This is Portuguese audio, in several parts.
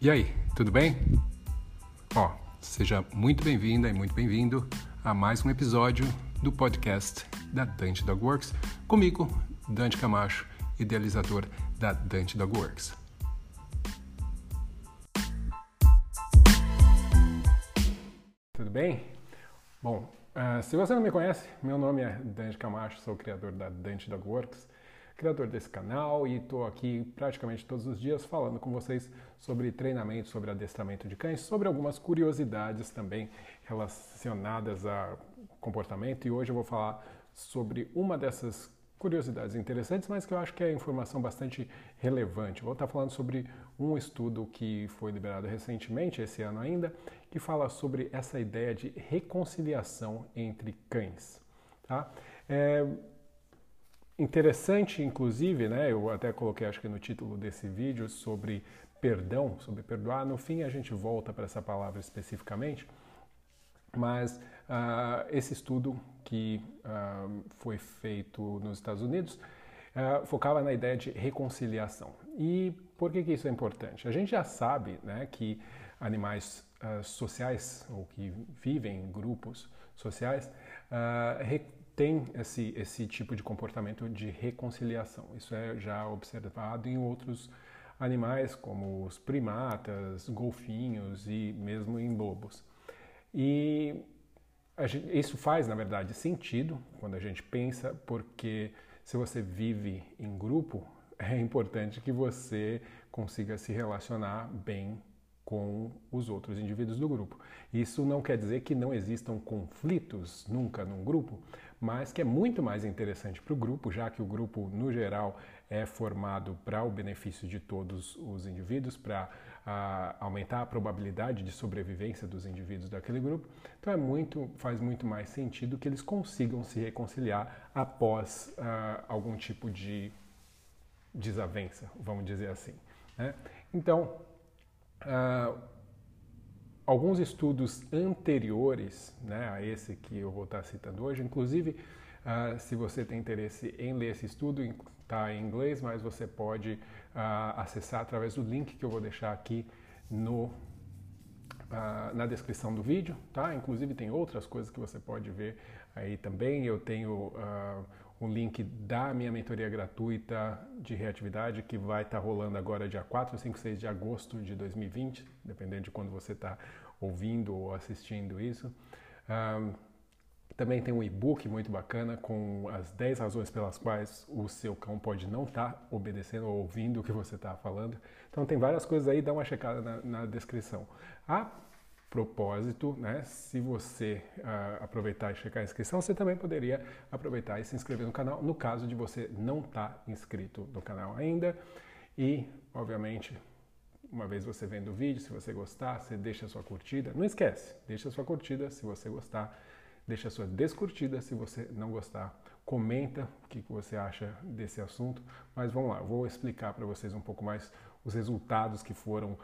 E aí, tudo bem? Ó, seja muito bem-vinda e muito bem-vindo a mais um episódio do podcast da Dante Dog Works, comigo, Dante Camacho, idealizador da Dante Dog Works. Tudo bem? Bom, uh, se você não me conhece, meu nome é Dante Camacho, sou o criador da Dante Dog Works criador desse canal e estou aqui praticamente todos os dias falando com vocês sobre treinamento, sobre adestramento de cães, sobre algumas curiosidades também relacionadas a comportamento e hoje eu vou falar sobre uma dessas curiosidades interessantes, mas que eu acho que é informação bastante relevante. Vou estar falando sobre um estudo que foi liberado recentemente, esse ano ainda, que fala sobre essa ideia de reconciliação entre cães. Tá? É, Interessante, inclusive, né, eu até coloquei acho que no título desse vídeo sobre perdão, sobre perdoar. No fim a gente volta para essa palavra especificamente, mas uh, esse estudo que uh, foi feito nos Estados Unidos uh, focava na ideia de reconciliação. E por que, que isso é importante? A gente já sabe né, que animais sociais ou que vivem em grupos sociais tem esse, esse tipo de comportamento de reconciliação. Isso é já observado em outros animais, como os primatas, golfinhos e mesmo em lobos. E gente, isso faz, na verdade, sentido quando a gente pensa, porque se você vive em grupo, é importante que você consiga se relacionar bem com os outros indivíduos do grupo. Isso não quer dizer que não existam conflitos nunca num grupo, mas que é muito mais interessante para o grupo, já que o grupo, no geral, é formado para o benefício de todos os indivíduos, para aumentar a probabilidade de sobrevivência dos indivíduos daquele grupo. Então é muito, faz muito mais sentido que eles consigam se reconciliar após uh, algum tipo de desavença, vamos dizer assim. Né? Então, Uh, alguns estudos anteriores né, a esse que eu vou estar citando hoje, inclusive, uh, se você tem interesse em ler esse estudo, está em inglês, mas você pode uh, acessar através do link que eu vou deixar aqui no, na descrição do vídeo, tá? Inclusive tem outras coisas que você pode ver aí também. Eu tenho o link da minha mentoria gratuita de reatividade que vai estar tá rolando agora dia 4, 5, 6 de agosto de 2020, dependendo de quando você está ouvindo ou assistindo isso. Um, também tem um e-book muito bacana com as 10 razões pelas quais o seu cão pode não estar tá obedecendo ou ouvindo o que você está falando. Então tem várias coisas aí, dá uma checada na, na descrição. A propósito, né, se você uh, aproveitar e checar a inscrição, você também poderia aproveitar e se inscrever no canal, no caso de você não estar tá inscrito no canal ainda. E, obviamente, uma vez você vendo o vídeo, se você gostar, você deixa a sua curtida. Não esquece, deixa a sua curtida se você gostar, deixa a sua descurtida se você não gostar. Comenta o que você acha desse assunto, mas vamos lá, vou explicar para vocês um pouco mais os resultados que foram uh,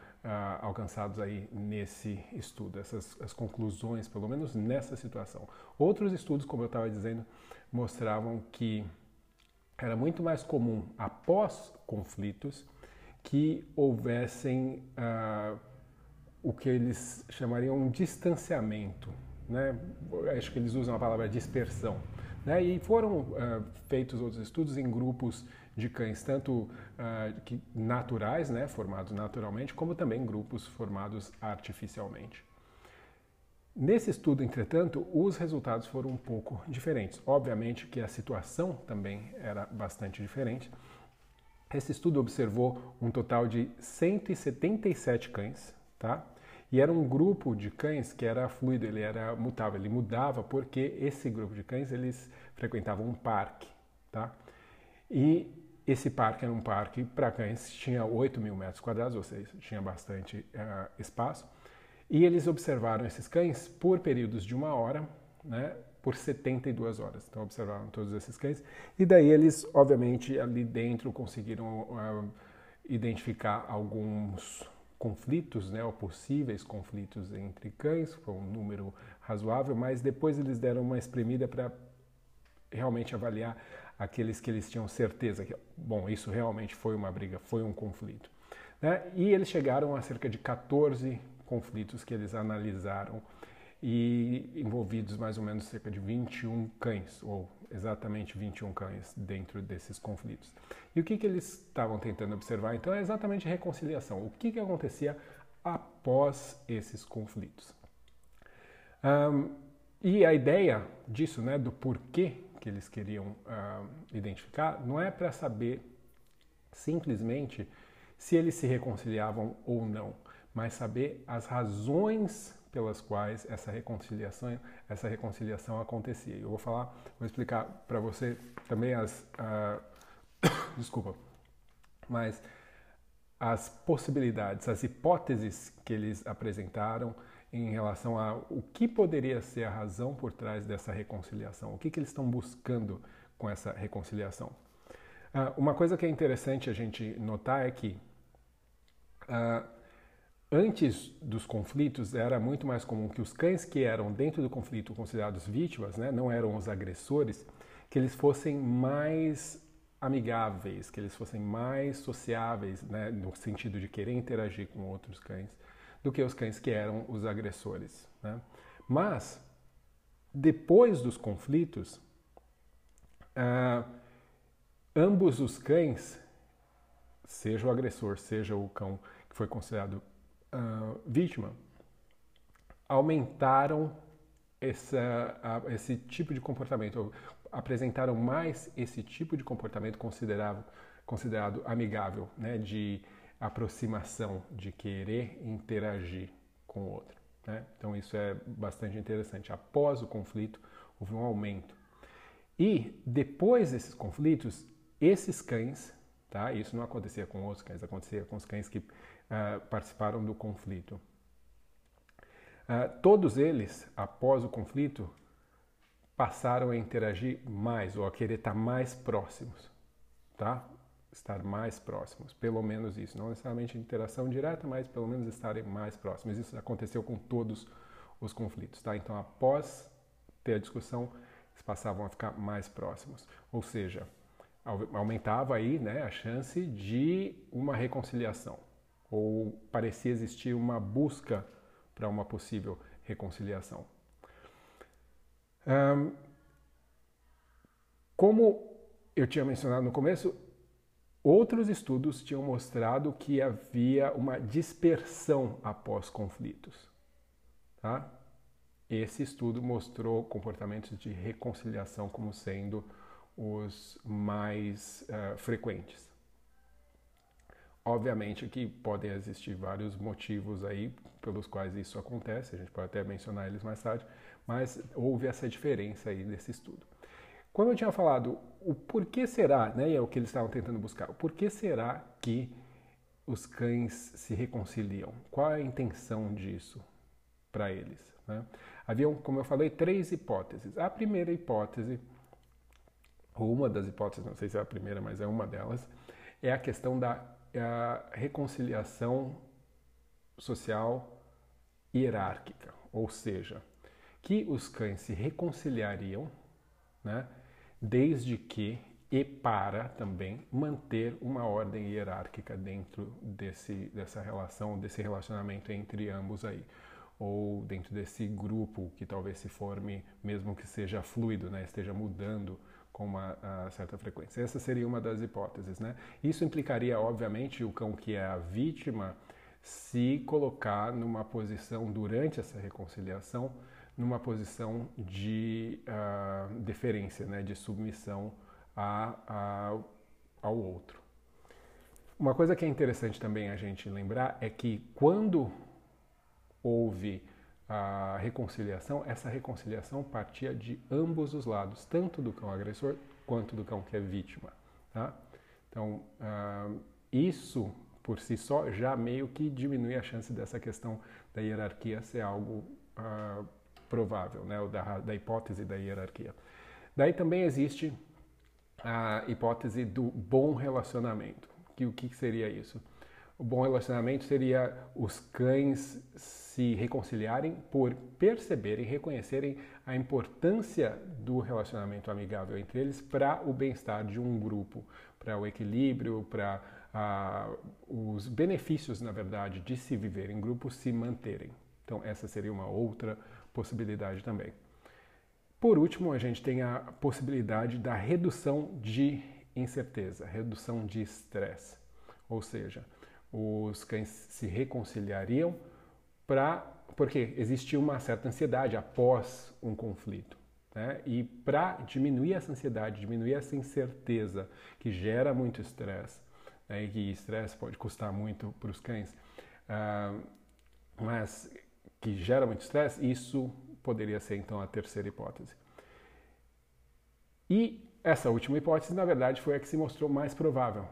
alcançados aí nesse estudo, essas as conclusões, pelo menos nessa situação. Outros estudos, como eu estava dizendo, mostravam que era muito mais comum após conflitos que houvessem uh, o que eles chamariam um distanciamento, né? Acho que eles usam a palavra dispersão. Né? E foram uh, feitos outros estudos em grupos de cães, tanto uh, que, naturais, né, formados naturalmente, como também grupos formados artificialmente. Nesse estudo, entretanto, os resultados foram um pouco diferentes. Obviamente que a situação também era bastante diferente. Esse estudo observou um total de 177 cães, tá? E era um grupo de cães que era fluido, ele era mutável, ele mudava porque esse grupo de cães eles frequentavam um parque, tá? E esse parque era um parque para cães, tinha 8 mil metros quadrados, ou seja, tinha bastante uh, espaço. E eles observaram esses cães por períodos de uma hora, né, por 72 horas. Então, observaram todos esses cães. E daí eles, obviamente, ali dentro conseguiram uh, identificar alguns conflitos, né, ou possíveis conflitos entre cães, foi um número razoável, mas depois eles deram uma espremida para realmente avaliar aqueles que eles tinham certeza que, bom, isso realmente foi uma briga, foi um conflito. Né? E eles chegaram a cerca de 14 conflitos que eles analisaram e envolvidos mais ou menos cerca de 21 cães, ou exatamente 21 cães dentro desses conflitos. E o que, que eles estavam tentando observar então é exatamente reconciliação. O que, que acontecia após esses conflitos? Um, e a ideia disso, né, do porquê que eles queriam uh, identificar, não é para saber simplesmente se eles se reconciliavam ou não, mas saber as razões pelas quais essa reconciliação, essa reconciliação acontecia. Eu vou falar, vou explicar para você também as, uh, desculpa, mas as possibilidades, as hipóteses que eles apresentaram em relação a o que poderia ser a razão por trás dessa reconciliação, o que, que eles estão buscando com essa reconciliação. Uh, uma coisa que é interessante a gente notar é que uh, antes dos conflitos era muito mais comum que os cães que eram dentro do conflito considerados vítimas, né, não eram os agressores, que eles fossem mais amigáveis, que eles fossem mais sociáveis, né, no sentido de querer interagir com outros cães do que os cães que eram os agressores. Né? Mas, depois dos conflitos, ah, ambos os cães, seja o agressor, seja o cão que foi considerado ah, vítima, aumentaram essa, esse tipo de comportamento, apresentaram mais esse tipo de comportamento considerado, considerado amigável, né? de aproximação, de querer interagir com o outro. Né? Então isso é bastante interessante. Após o conflito, houve um aumento. E depois desses conflitos, esses cães, tá? Isso não acontecia com outros cães, acontecia com os cães que uh, participaram do conflito. Uh, todos eles, após o conflito, passaram a interagir mais ou a querer estar mais próximos, tá? Estar mais próximos, pelo menos isso. Não necessariamente interação direta, mas pelo menos estarem mais próximos. Isso aconteceu com todos os conflitos, tá? Então, após ter a discussão, eles passavam a ficar mais próximos. Ou seja, aumentava aí né, a chance de uma reconciliação, ou parecia existir uma busca para uma possível reconciliação. Um, como eu tinha mencionado no começo, Outros estudos tinham mostrado que havia uma dispersão após conflitos. Tá? Esse estudo mostrou comportamentos de reconciliação como sendo os mais uh, frequentes. Obviamente que podem existir vários motivos aí pelos quais isso acontece, a gente pode até mencionar eles mais tarde, mas houve essa diferença aí nesse estudo. Quando eu tinha falado o porquê será, né, é o que eles estavam tentando buscar, o porquê será que os cães se reconciliam? Qual a intenção disso para eles? Né? Como eu falei, três hipóteses. A primeira hipótese, ou uma das hipóteses, não sei se é a primeira, mas é uma delas, é a questão da a reconciliação social hierárquica, ou seja, que os cães se reconciliariam, né? Desde que e para também manter uma ordem hierárquica dentro desse, dessa relação, desse relacionamento entre ambos aí, ou dentro desse grupo que talvez se forme, mesmo que seja fluido, né, esteja mudando com uma certa frequência. Essa seria uma das hipóteses, né? Isso implicaria, obviamente, o cão que é a vítima se colocar numa posição durante essa reconciliação numa posição de uh, deferência, né, de submissão a, a, ao outro. Uma coisa que é interessante também a gente lembrar é que quando houve a reconciliação, essa reconciliação partia de ambos os lados, tanto do cão agressor quanto do cão que é vítima. Tá? Então, uh, isso por si só já meio que diminui a chance dessa questão da hierarquia ser algo uh, provável, né, da, da hipótese da hierarquia. Daí também existe a hipótese do bom relacionamento. Que, o que seria isso? O bom relacionamento seria os cães se reconciliarem por perceberem, reconhecerem a importância do relacionamento amigável entre eles para o bem-estar de um grupo, para o equilíbrio, para os benefícios, na verdade, de se viver em grupo se manterem. Então, essa seria uma outra possibilidade também. Por último, a gente tem a possibilidade da redução de incerteza, redução de estresse. Ou seja, os cães se reconciliariam para porque existia uma certa ansiedade após um conflito. Né? E para diminuir essa ansiedade, diminuir essa incerteza que gera muito estresse, né? e que estresse pode custar muito para os cães, uh, mas que gera muito estresse, isso poderia ser então a terceira hipótese. E essa última hipótese, na verdade, foi a que se mostrou mais provável.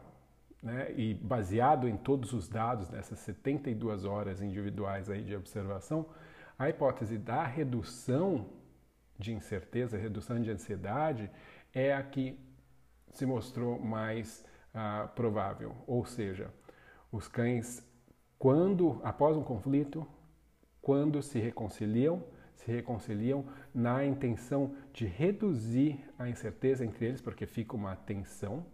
Né? E baseado em todos os dados dessas 72 horas individuais aí de observação, a hipótese da redução de incerteza, redução de ansiedade, é a que se mostrou mais uh, provável. Ou seja, os cães, quando após um conflito, quando se reconciliam, se reconciliam na intenção de reduzir a incerteza entre eles, porque fica uma tensão,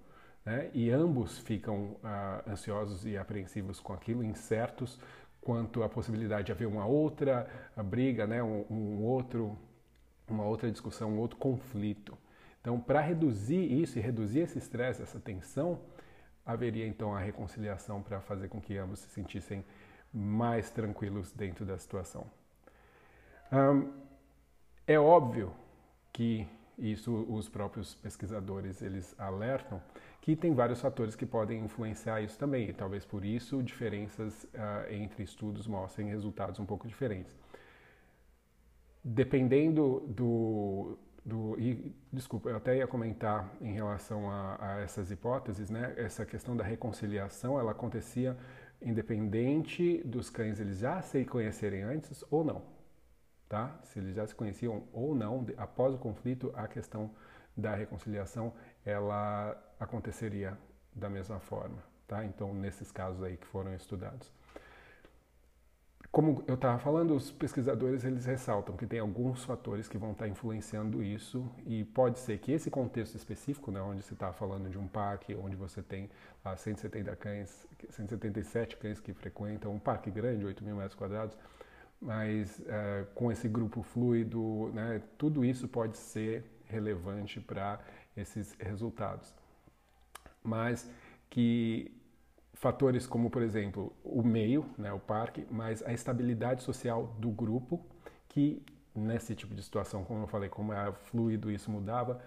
né? e ambos ficam ah, ansiosos e apreensivos com aquilo, incertos quanto à possibilidade de haver uma outra briga, né? um, um outro, uma outra discussão, um outro conflito. Então, para reduzir isso e reduzir esse estresse, essa tensão, haveria então a reconciliação para fazer com que ambos se sentissem mais tranquilos dentro da situação. Um, é óbvio que isso os próprios pesquisadores eles alertam que tem vários fatores que podem influenciar isso também e talvez por isso diferenças uh, entre estudos mostrem resultados um pouco diferentes. Dependendo do, do e, desculpa, eu até ia comentar em relação a, a essas hipóteses, né? Essa questão da reconciliação, ela acontecia independente dos cães eles já se conhecerem antes ou não, tá? Se eles já se conheciam ou não após o conflito, a questão da reconciliação ela aconteceria da mesma forma, tá? Então nesses casos aí que foram estudados. Como eu estava falando, os pesquisadores eles ressaltam que tem alguns fatores que vão estar tá influenciando isso e pode ser que esse contexto específico, né, onde você está falando de um parque, onde você tem ah, 170 cães, 177 cães que frequentam, um parque grande, 8 mil metros quadrados, mas eh, com esse grupo fluido, né, tudo isso pode ser relevante para esses resultados. Mas que fatores como, por exemplo, o meio, né, o parque, mas a estabilidade social do grupo, que nesse tipo de situação, como eu falei, como era fluido, isso mudava,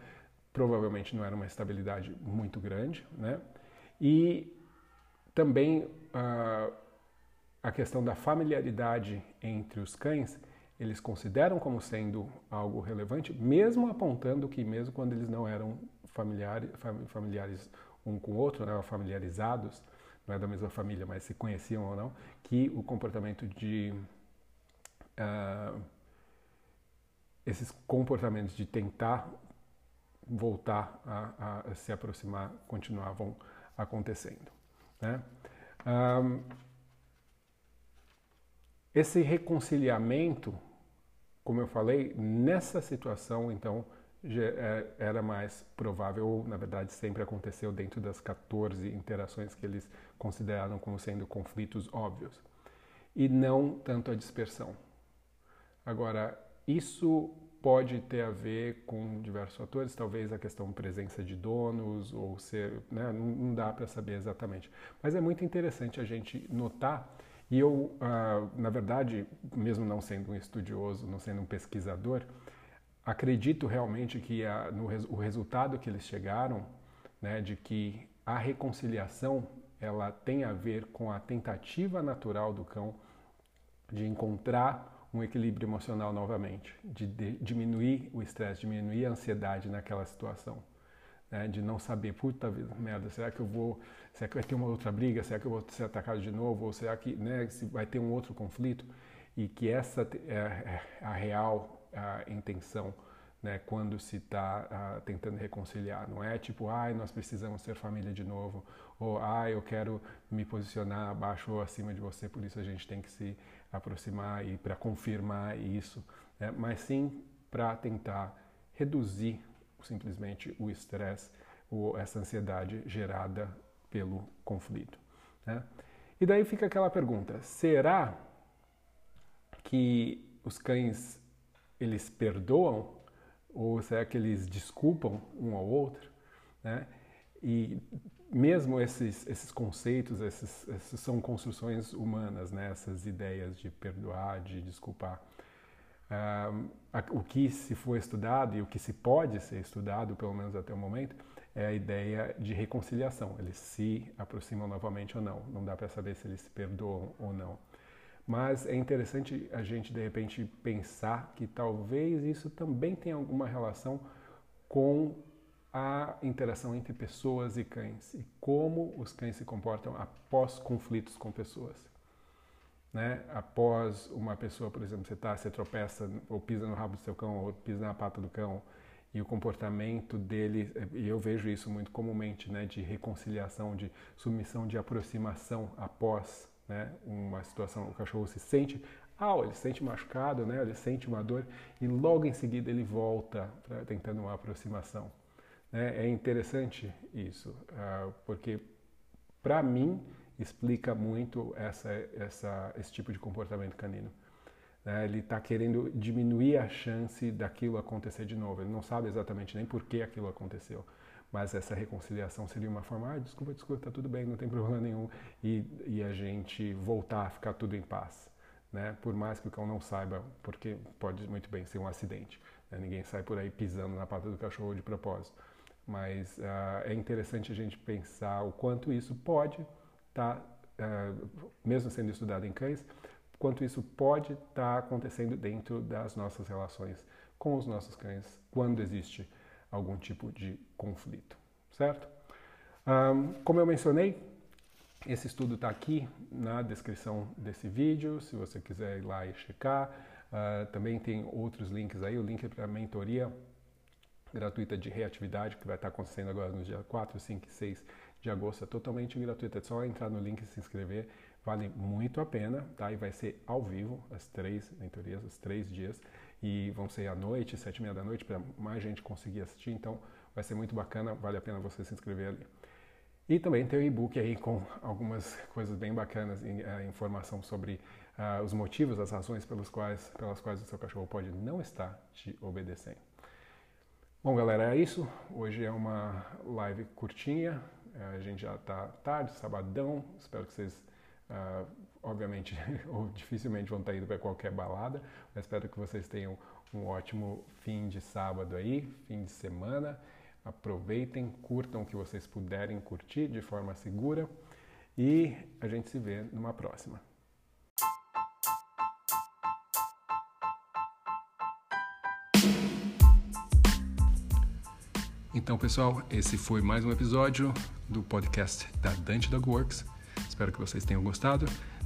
provavelmente não era uma estabilidade muito grande, né? E também uh, a questão da familiaridade entre os cães, eles consideram como sendo algo relevante, mesmo apontando que mesmo quando eles não eram familiares, familiares um com o outro, né, familiarizados, não é da mesma família, mas se conheciam ou não, que o comportamento de uh, esses comportamentos de tentar voltar a, a, se aproximar continuavam acontecendo. Né? Um, esse reconciliamento, como eu falei, nessa situação, então, era mais provável, ou na verdade sempre aconteceu dentro das 14 interações que eles consideraram como sendo conflitos óbvios, e não tanto a dispersão. Agora, isso pode ter a ver com diversos fatores, talvez a questão presença de donos, ou ser, né, não, dá para saber exatamente. Mas é muito interessante a gente notar, e eu, uh, na verdade, mesmo não sendo um estudioso, não sendo um pesquisador, acredito realmente que a, no, o resultado que eles chegaram, né, de que a reconciliação ela tem a ver com a tentativa natural do cão de encontrar um equilíbrio emocional novamente, de, de diminuir o estresse, diminuir a ansiedade naquela situação, né, de não saber, puta merda, será que eu vou, será que vai ter uma outra briga, será que eu vou ser atacado de novo, ou será que né, vai ter um outro conflito, e que essa é, é a real a intenção né, quando se está tentando reconciliar. Não é tipo, ai, nós precisamos ser família de novo, ou ai, eu quero me posicionar abaixo ou acima de você, por isso a gente tem que se aproximar e para confirmar isso, né, mas sim para tentar reduzir simplesmente o estresse ou essa ansiedade gerada pelo conflito. Né? E daí fica aquela pergunta: será que os cães eles perdoam ou será que eles desculpam um ao outro? Né? E mesmo esses, esses conceitos, esses, esses são construções humanas, né? essas ideias de perdoar, de desculpar. O que se foi estudado e o que se pode ser estudado, pelo menos até o momento, é a ideia de reconciliação. Eles se aproximam novamente ou não. Não dá para saber se eles se perdoam ou não. Mas é interessante a gente, de repente, pensar que talvez isso também tenha alguma relação com a interação entre pessoas e cães e como os cães se comportam após conflitos com pessoas. Né? Após uma pessoa, por exemplo, você tá, você tropeça ou pisa no rabo do seu cão ou pisa na pata do cão e o comportamento dele, e eu vejo isso muito comumente, né, de reconciliação, de submissão, de aproximação após né, uma situação, o cachorro se sente, ah, ele se sente machucado, né, ele sente uma dor e logo em seguida ele volta pra, tentando uma aproximação. Né? É interessante isso, uh, porque para mim explica muito essa, essa, esse tipo de comportamento canino. Né? Ele está querendo diminuir a chance daquilo acontecer de novo. Ele não sabe exatamente nem por que aquilo aconteceu. Mas essa reconciliação seria uma forma, ah, desculpa, desculpa, está tudo bem, não tem problema nenhum. E, e a gente voltar a ficar tudo em paz. Né? Por mais que o cão não saiba, porque pode muito bem ser um acidente. Né? Ninguém sai por aí pisando na pata do cachorro de propósito. Mas uh, é interessante a gente pensar o quanto isso pode estar, tá, uh, mesmo sendo estudado em cães, quanto isso pode estar tá acontecendo dentro das nossas relações com os nossos cães quando existe algum tipo de conflito, certo? Um, como eu mencionei, esse estudo está aqui na descrição desse vídeo, se você quiser ir lá e checar. Uh, também tem outros links aí, o link para a mentoria gratuita de reatividade, que vai estar tá acontecendo agora no dia 4, 5 e 6 de agosto, é totalmente gratuita, é só entrar no link e se inscrever vale muito a pena, tá? E vai ser ao vivo, as três mentorias, os três dias, e vão ser à noite, sete e meia da noite, para mais gente conseguir assistir, então vai ser muito bacana, vale a pena você se inscrever ali. E também tem o e-book aí com algumas coisas bem bacanas, uh, informação sobre uh, os motivos, as razões pelas quais, pelas quais o seu cachorro pode não estar te obedecendo. Bom, galera, é isso. Hoje é uma live curtinha. A gente já está tarde, sabadão. Espero que vocês Uh, obviamente, ou dificilmente vão estar indo para qualquer balada, mas espero que vocês tenham um ótimo fim de sábado aí, fim de semana. Aproveitem, curtam o que vocês puderem curtir de forma segura e a gente se vê numa próxima. Então, pessoal, esse foi mais um episódio do podcast da Dante Dog Works. Espero que vocês tenham gostado.